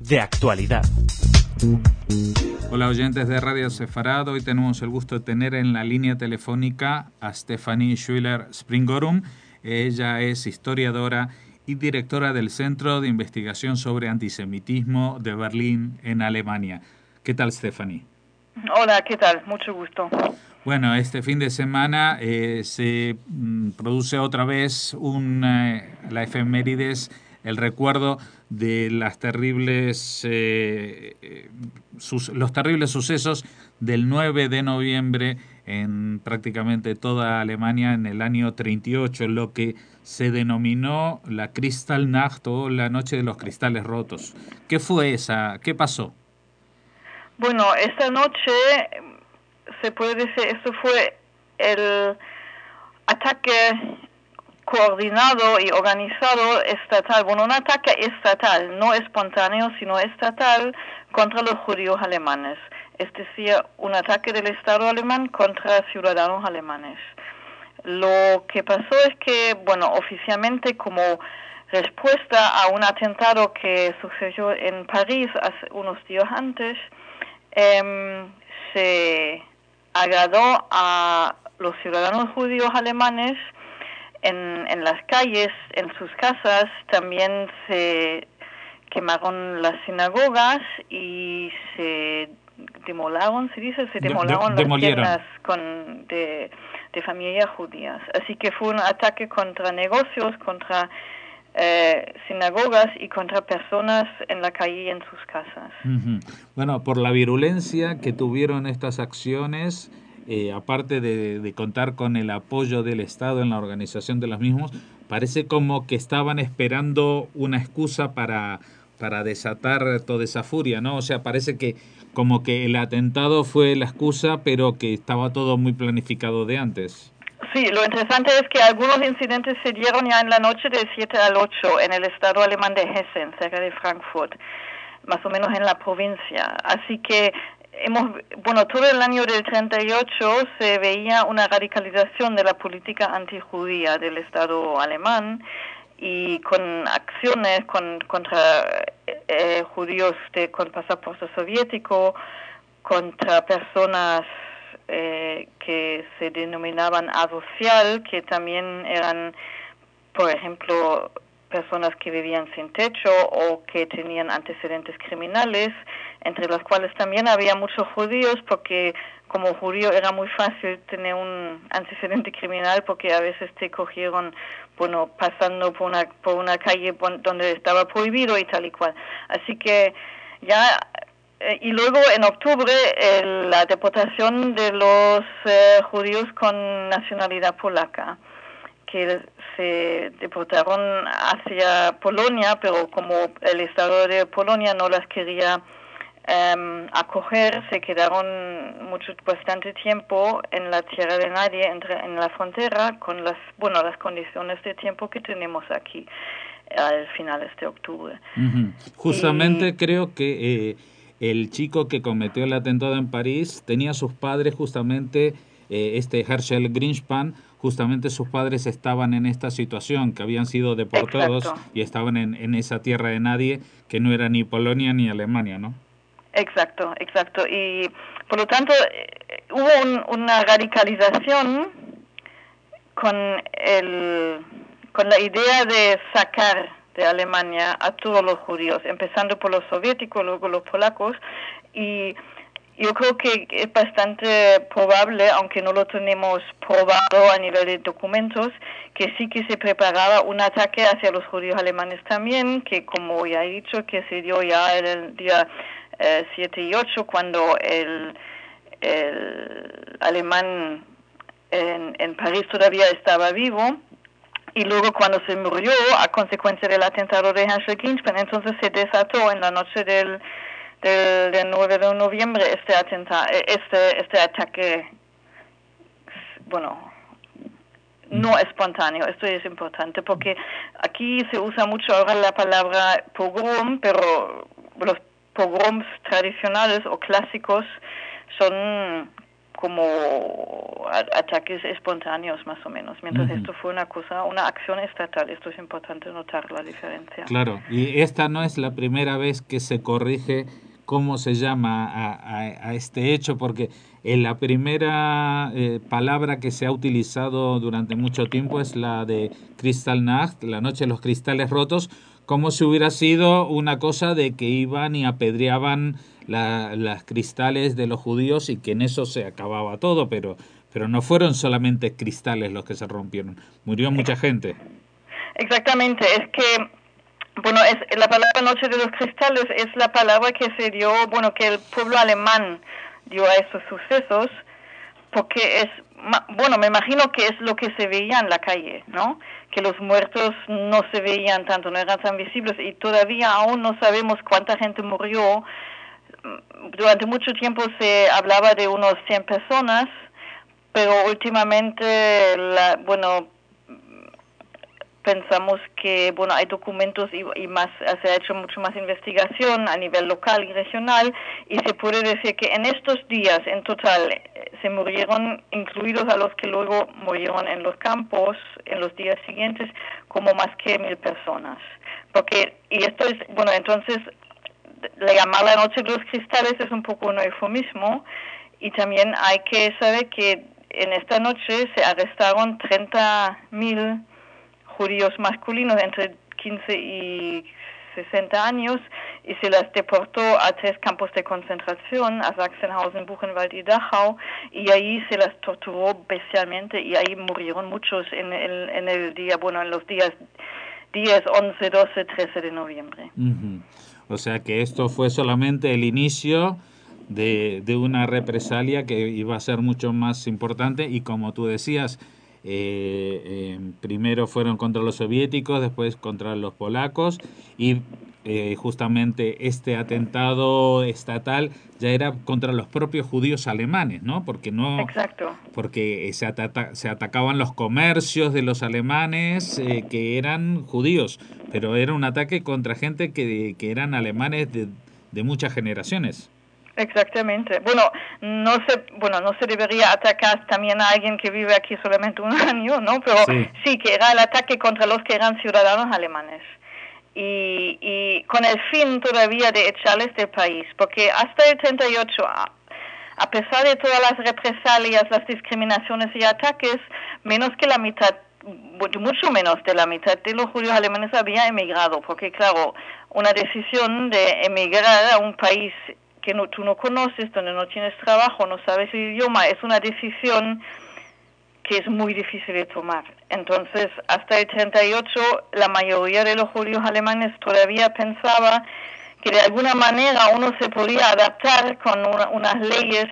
De actualidad. Hola oyentes de Radio Sefarado, hoy tenemos el gusto de tener en la línea telefónica a Stephanie Schüller Springorum. Ella es historiadora y directora del Centro de Investigación sobre Antisemitismo de Berlín, en Alemania. ¿Qué tal, Stephanie? Hola, ¿qué tal? Mucho gusto. Bueno, este fin de semana eh, se mm, produce otra vez un, eh, la efemérides, el recuerdo de las terribles, eh, los terribles sucesos del 9 de noviembre en prácticamente toda Alemania en el año 38, lo que se denominó la Kristallnacht o la Noche de los Cristales Rotos. ¿Qué fue esa? ¿Qué pasó? Bueno, esta noche se puede decir, esto fue el ataque coordinado y organizado estatal, bueno, un ataque estatal, no espontáneo, sino estatal contra los judíos alemanes. Es decir, un ataque del Estado alemán contra ciudadanos alemanes. Lo que pasó es que, bueno, oficialmente como respuesta a un atentado que sucedió en París hace unos días antes, eh, se agradó a los ciudadanos judíos alemanes en, en las calles, en sus casas, también se quemaron las sinagogas y se demolaron, se dice, se demolaron las tiendas con, de, de familias judías. Así que fue un ataque contra negocios, contra eh, sinagogas y contra personas en la calle y en sus casas. Bueno, por la virulencia que tuvieron estas acciones, eh, aparte de, contar con el apoyo del Estado en la organización de los mismos, parece como que estaban esperando una excusa para, para desatar toda esa furia, ¿no? O sea, parece que como que el atentado fue la excusa, pero que estaba todo muy planificado de antes. Sí, lo interesante es que algunos incidentes se dieron ya en la noche del 7 al 8 en el estado alemán de Hessen, cerca de Frankfurt, más o menos en la provincia. Así que hemos, bueno, todo el año del 38 se veía una radicalización de la política antijudía del Estado alemán y con acciones con, contra eh, judíos de, con pasaporte soviético, contra personas eh, que se denominaban asocial, que también eran, por ejemplo, personas que vivían sin techo o que tenían antecedentes criminales, entre los cuales también había muchos judíos, porque como judío era muy fácil tener un antecedente criminal, porque a veces te cogieron, bueno, pasando por una, por una calle donde estaba prohibido y tal y cual. Así que ya eh, y luego en octubre la deportación de los eh, judíos con nacionalidad polaca, que se deportaron hacia Polonia, pero como el Estado de Polonia no las quería em, acoger, se quedaron mucho, bastante tiempo en la tierra de nadie, entre, en la frontera, con las, bueno, las condiciones de tiempo que tenemos aquí al finales de octubre. Justamente creo que... Eh, el chico que cometió el atentado en París tenía sus padres justamente, eh, este Herschel Greenspan, justamente sus padres estaban en esta situación, que habían sido deportados y estaban en, en, esa tierra de nadie, que no era ni Polonia ni Alemania, ¿no? Exacto, exacto. Y por lo tanto eh, hubo una radicalización con, el, con la idea de sacar de Alemania a todos los judíos, empezando por los soviéticos, luego los polacos, y yo creo que es bastante probable, aunque no lo tenemos probado a nivel de documentos, que sí que se preparaba un ataque hacia los judíos alemanes también, que como ya he dicho, que se dio ya el día 7 eh, y 8, cuando el, el alemán en, en París todavía estaba vivo y luego cuando se murió a consecuencia del atentado de Herschel Greenspan, entonces se desató en la noche del, del, 9 de noviembre este, atentado, este, este ataque, bueno, no espontáneo. Esto es importante porque aquí se usa mucho ahora la palabra pogrom, pero los pogroms tradicionales o clásicos son como ataques espontáneos más o menos, mientras esto fue una cosa, una acción estatal, esto es importante notar la diferencia. Claro, y esta no es la primera vez que se corrige cómo se llama a, este hecho, porque en la primera eh, palabra que se ha utilizado durante mucho tiempo es la de Kristallnacht, la noche de los cristales rotos, como si hubiera sido una cosa de que iban y apedreaban las cristales de los judíos y que en eso se acababa todo, pero, pero no fueron solamente cristales los que se rompieron, murió mucha gente. Exactamente, es que bueno, es, la palabra Noche de los Cristales es la palabra que se dio, bueno, que el pueblo alemán dio a esos sucesos, porque es, bueno, me imagino que es lo que se veía en la calle, ¿no? Que los muertos no se veían tanto, no eran tan visibles y todavía aún no sabemos cuánta gente murió. Durante mucho tiempo se hablaba de unos 100 personas, pero últimamente, la, bueno, pensamos que bueno hay documentos y, más se ha hecho mucho más investigación a nivel local y regional y se puede decir que en estos días en total eh, se murieron incluidos a los que luego murieron en los campos en los días siguientes como más que mil personas. Porque y esto es bueno entonces la llamada noche de los cristales es un poco un eufemismo y también hay que saber que en esta noche se arrestaron 30 mil judíos masculinos entre 15 y 60 años y se las deportó a tres campos de concentración, a Sachsenhausen, Buchenwald y Dachau, y ahí se las torturó bestialmente y ahí murieron muchos en el, en el día, bueno, en los días 10, 11, 12, 13 de noviembre. O sea que esto fue solamente el inicio de, de una represalia que iba a ser mucho más importante y como tú decías, eh, eh, primero fueron contra los soviéticos, después contra los polacos y eh, justamente este atentado estatal ya era contra los propios judíos alemanes, ¿no? Porque no, Exacto. porque se, se atacaban los comercios de los alemanes que eran judíos, pero era un ataque contra gente que, que eran alemanes de, de muchas generaciones. Exactamente. Bueno, no se, bueno, no se debería atacar también a alguien que vive aquí solamente un año, ¿no? Pero sí, que era el ataque contra los que eran ciudadanos alemanes. Y, y con el fin todavía de echarles del país, porque hasta el 38, a, a pesar de todas las represalias, las discriminaciones y ataques, menos que la mitad mucho menos de la mitad de los judíos alemanes había emigrado, porque claro, una decisión de emigrar a un país que no, tú no conoces, donde no tienes trabajo, no sabes el idioma, es una decisión que es muy difícil de tomar. Entonces, hasta el 38, la mayoría de los judíos alemanes todavía pensaba que de alguna manera uno se podía adaptar con unas leyes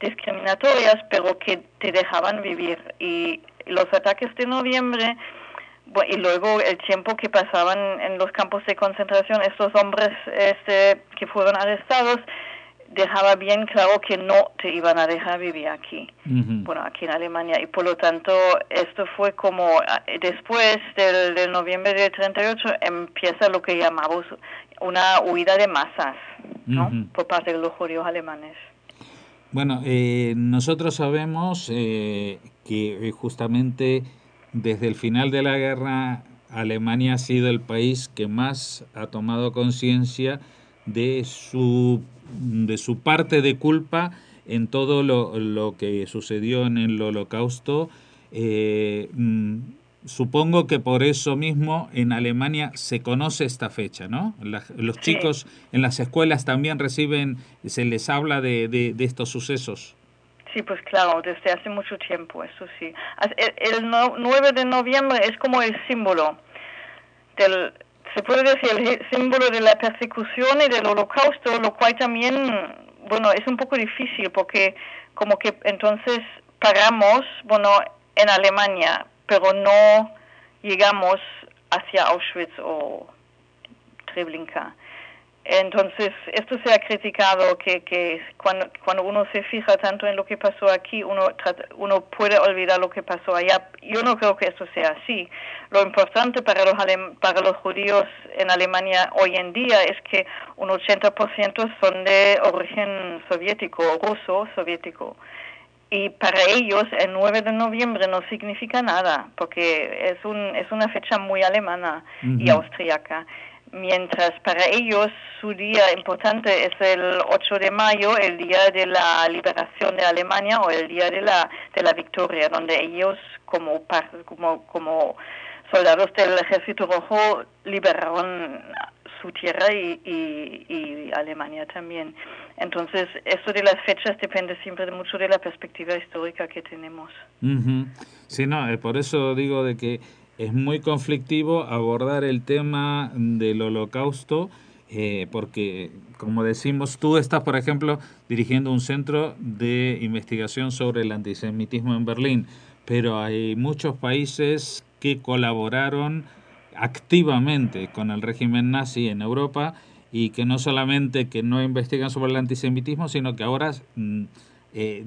discriminatorias, pero que te dejaban vivir. Y los ataques de noviembre y luego el tiempo que pasaban en los campos de concentración estos hombres este, que fueron arrestados dejaba bien claro que no te iban a dejar vivir aquí, bueno, aquí en Alemania. Y por lo tanto, esto fue como ah, después del, noviembre del 38 empieza lo que llamamos una huida de masas, ¿no? Por parte de los judíos alemanes. Bueno, eh, nosotros sabemos eh, que eh, justamente desde el final de la guerra, Alemania ha sido el país que más ha tomado conciencia de su, de su parte de culpa en todo lo, lo que sucedió en el holocausto. Eh, mm, supongo que por eso mismo en Alemania se conoce esta fecha, ¿no? los chicos en las escuelas también reciben, se les habla de, de, de estos sucesos. Sí, pues claro, desde hace mucho tiempo, eso sí. El, 9 de noviembre es como el símbolo del, se puede decir, el símbolo de la persecución y del holocausto, lo cual también, bueno, es un poco difícil porque como que entonces pagamos, bueno, en Alemania, pero no llegamos hacia Auschwitz o Treblinka. Entonces, esto se ha criticado que, que cuando, cuando uno se fija tanto en lo que pasó aquí, uno, uno puede olvidar lo que pasó allá. Yo no creo que esto sea así. Lo importante para los, para los judíos en Alemania hoy en día es que un 80% son de origen soviético, ruso soviético. y para ellos el 9 de noviembre no significa nada, porque es, un, es una fecha muy alemana y austriaca. Mientras para ellos su día importante es el 8 de mayo, el día de la liberación de Alemania o el día de la, de la victoria, donde ellos como, como, como soldados del ejército rojo liberaron su tierra y, y, Alemania también. Entonces, eso de las fechas depende siempre mucho de la perspectiva histórica que tenemos. Sí, no, eh, por eso digo de que es muy conflictivo abordar el tema del holocausto. Eh, porque, como decimos, tú estás, por ejemplo, dirigiendo un centro de investigación sobre el antisemitismo en Berlín, pero hay muchos países que colaboraron activamente con el régimen nazi en Europa y que no solamente que no investigan sobre el antisemitismo, sino que ahora mm, eh,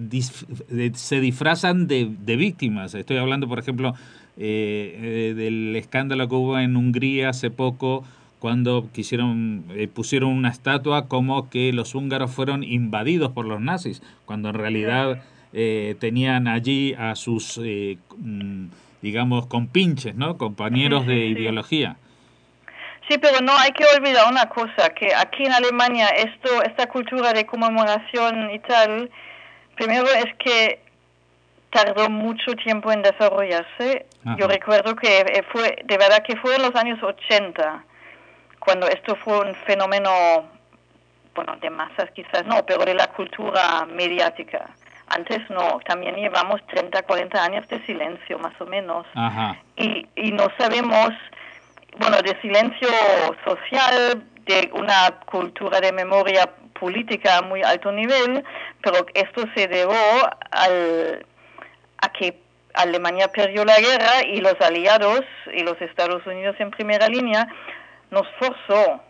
se disfrazan de, de, víctimas. Estoy hablando, por ejemplo, eh, eh, del escándalo que hubo en Hungría hace poco cuando quisieron pusieron una estatua como que los húngaros fueron invadidos por los nazis, cuando en realidad tenían allí a sus mm, digamos, con pinches, ¿no? Compañeros de ideología. Sí, pero no hay que olvidar una cosa, que aquí en Alemania esto, esta cultura de conmemoración y tal, primero es que tardó mucho tiempo en desarrollarse. Yo recuerdo que eh, fue, de verdad que fue en los años 80, cuando esto fue un fenómeno, bueno, de masas quizás no, pero de la cultura mediática. Antes no, también llevamos 30, 40 años de silencio más o menos. Y, y no sabemos, bueno, de silencio social, de una cultura de memoria política a muy alto nivel, pero esto se debió al, a que Alemania perdió la guerra y los aliados y los Estados Unidos en primera línea nos forzó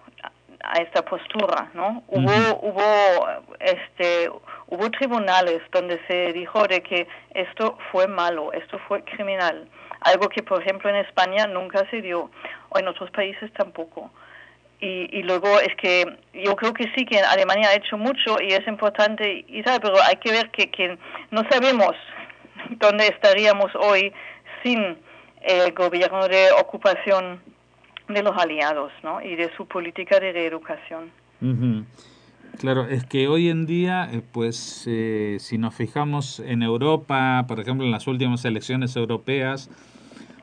a esta postura, ¿no? Hubo, hubo, este, hubo tribunales donde se dijo de que esto fue malo, esto fue criminal, algo que por ejemplo en España nunca se dio o en otros países tampoco. Y, y luego es que yo creo que sí que Alemania ha hecho mucho y es importante y tal, pero hay que ver que, que no sabemos dónde estaríamos hoy sin el gobierno de ocupación de los aliados ¿no? y de su política de reeducación. Claro, es que hoy en día, eh, pues eh, si nos fijamos en Europa, por ejemplo, en las últimas elecciones europeas,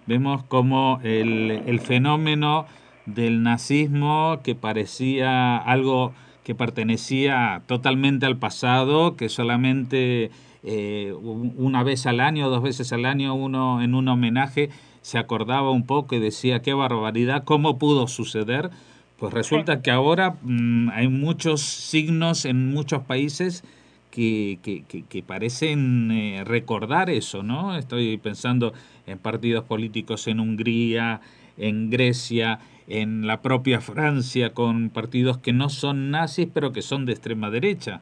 vemos como el fenómeno del nazismo que parecía algo que pertenecía totalmente al pasado, que solamente eh, una vez al año, dos veces al año, uno en un homenaje se acordaba un poco y decía qué barbaridad, cómo pudo suceder. Pues resulta que ahora mm, hay muchos signos en muchos países que, que, que, parecen eh, recordar eso, ¿no? Estoy pensando en partidos políticos en Hungría, en Grecia, en la propia Francia, con partidos que no son nazis, pero que son de extrema derecha.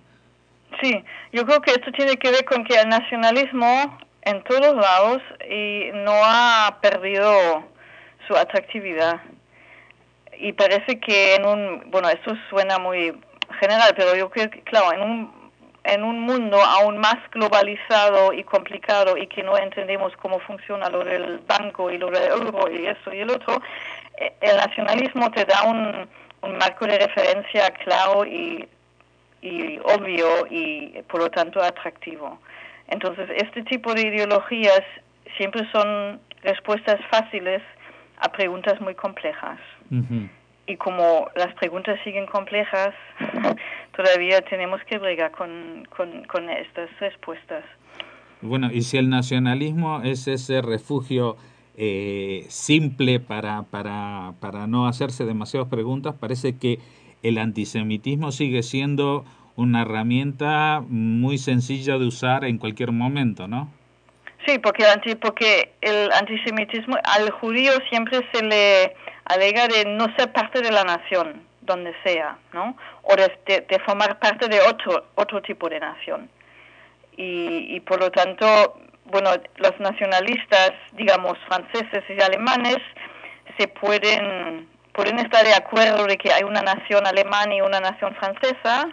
Sí, yo creo que esto tiene que ver con que el nacionalismo en todos lados y no ha perdido su atractividad. Y parece que en un, bueno, esto suena muy general, pero yo creo que, claro, en un, en un mundo aún más globalizado y complicado y que no entendemos cómo funciona lo del banco y lo del euro y eso y el otro, eh, el nacionalismo te da un, un marco de referencia claro y, y obvio y por lo tanto atractivo. Entonces, este tipo de ideologías siempre son respuestas fáciles a preguntas muy complejas. Y como las preguntas siguen complejas, todavía tenemos que bregar con, con, estas respuestas. Bueno, y si el nacionalismo es ese refugio eh, simple para, para, para no hacerse demasiadas preguntas, parece que el antisemitismo sigue siendo una herramienta muy sencilla de usar en cualquier momento, ¿no? Sí, porque, porque el antisemitismo al judío siempre se le alega de no ser parte de la nación, donde sea, ¿no? O de, de, formar parte de otro, otro tipo de nación. Y, y por lo tanto, bueno, los nacionalistas, digamos, franceses y alemanes, se pueden, pueden estar de acuerdo de que hay una nación alemana y una nación francesa,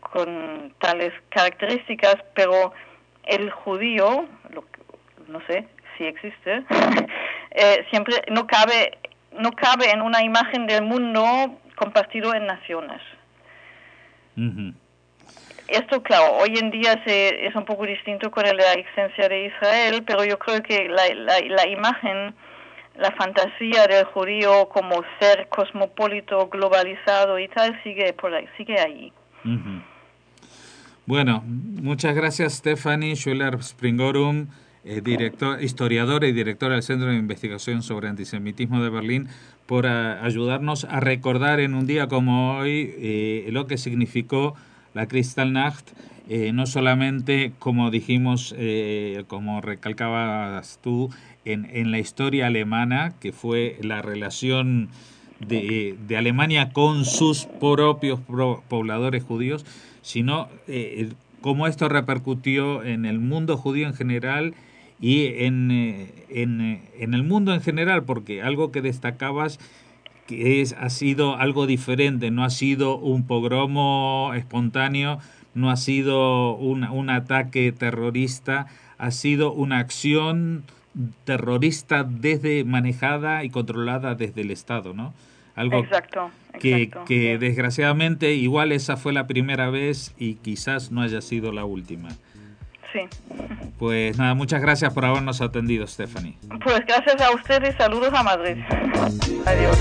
con tales características, pero el judío, no sé si existe, eh, siempre no cabe, no cabe en una imagen del mundo compartido en naciones. Esto, claro, hoy en día se, es un poco distinto con la existencia de Israel, pero yo creo que la, la, imagen, la fantasía del judío como ser cosmopolito, globalizado y tal, sigue por ahí, sigue ahí. Bueno, muchas gracias Stephanie Schuller Springorum, eh, director, historiadora y directora del Centro de Investigación sobre Antisemitismo de Berlín, por ayudarnos a recordar en un día como hoy eh, lo que significó la Kristallnacht, eh, no solamente, como dijimos, eh, como recalcabas tú, en, en, la historia alemana, que fue la relación de, de Alemania con sus propios pobladores judíos, sino eh, cómo esto repercutió en el mundo judío en general y en, en, en el mundo en general, porque algo que destacabas que es, ha sido algo diferente, no ha sido un pogromo espontáneo, no ha sido un, un ataque terrorista, ha sido una acción terrorista desde manejada y controlada desde el Estado, ¿no? Algo exacto, que, que desgraciadamente igual esa fue la primera vez y quizás no haya sido la última. Sí. Pues nada, muchas gracias por habernos atendido, Stephanie. Pues gracias a ustedes, saludos a Madrid. Adiós.